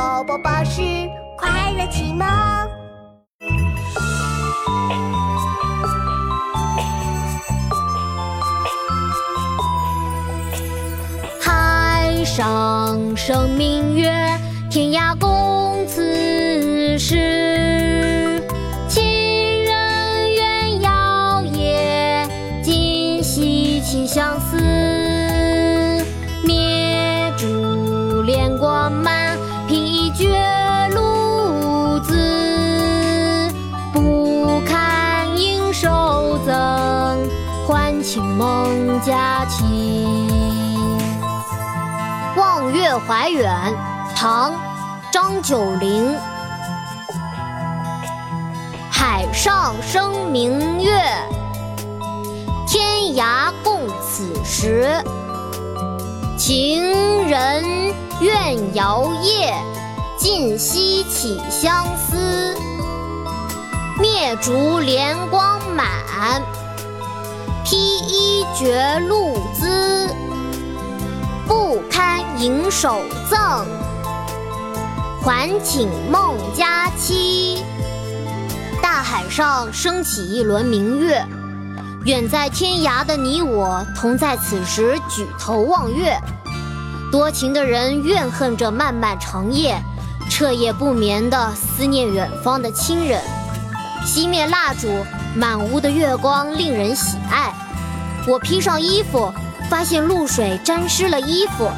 宝宝巴士快乐启蒙。海上生明月，天涯共此时。情人怨遥夜，今夕起相思。灭烛怜光满，请孟佳期。《望月怀远》唐·张九龄。海上生明月，天涯共此时。情人怨遥夜，竟夕起相思。灭烛怜光满，披衣觉露滋。不堪盈手赠，还请孟佳期。大海上升起一轮明月，远在天涯的你我，同在此时举头望月。多情的人怨恨着漫漫长夜，彻夜不眠地思念远方的亲人。熄灭蜡烛，满屋的月光令人喜爱。我披上衣服。发现露水沾湿了衣服，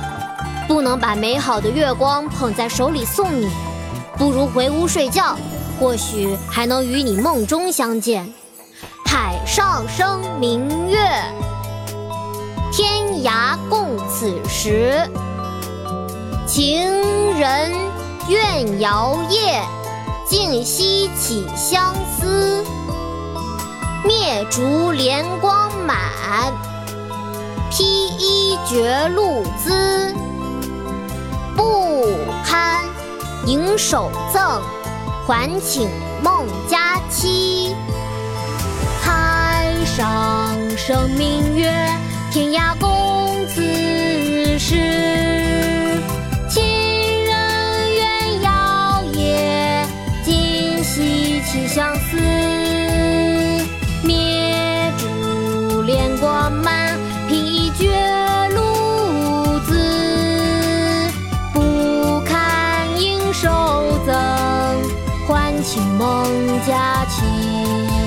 不能把美好的月光捧在手里送你，不如回屋睡觉，或许还能与你梦中相见。海上生明月，天涯共此时。情人怨遥夜，竟夕起相思。灭烛怜光满。披衣觉露滋，不堪盈手赠，还请孟佳期。海上生明月，天涯共此时。情人怨遥夜，今夕起相思。灭烛怜光满披衣觉露滋不堪盈手赠还寝梦佳期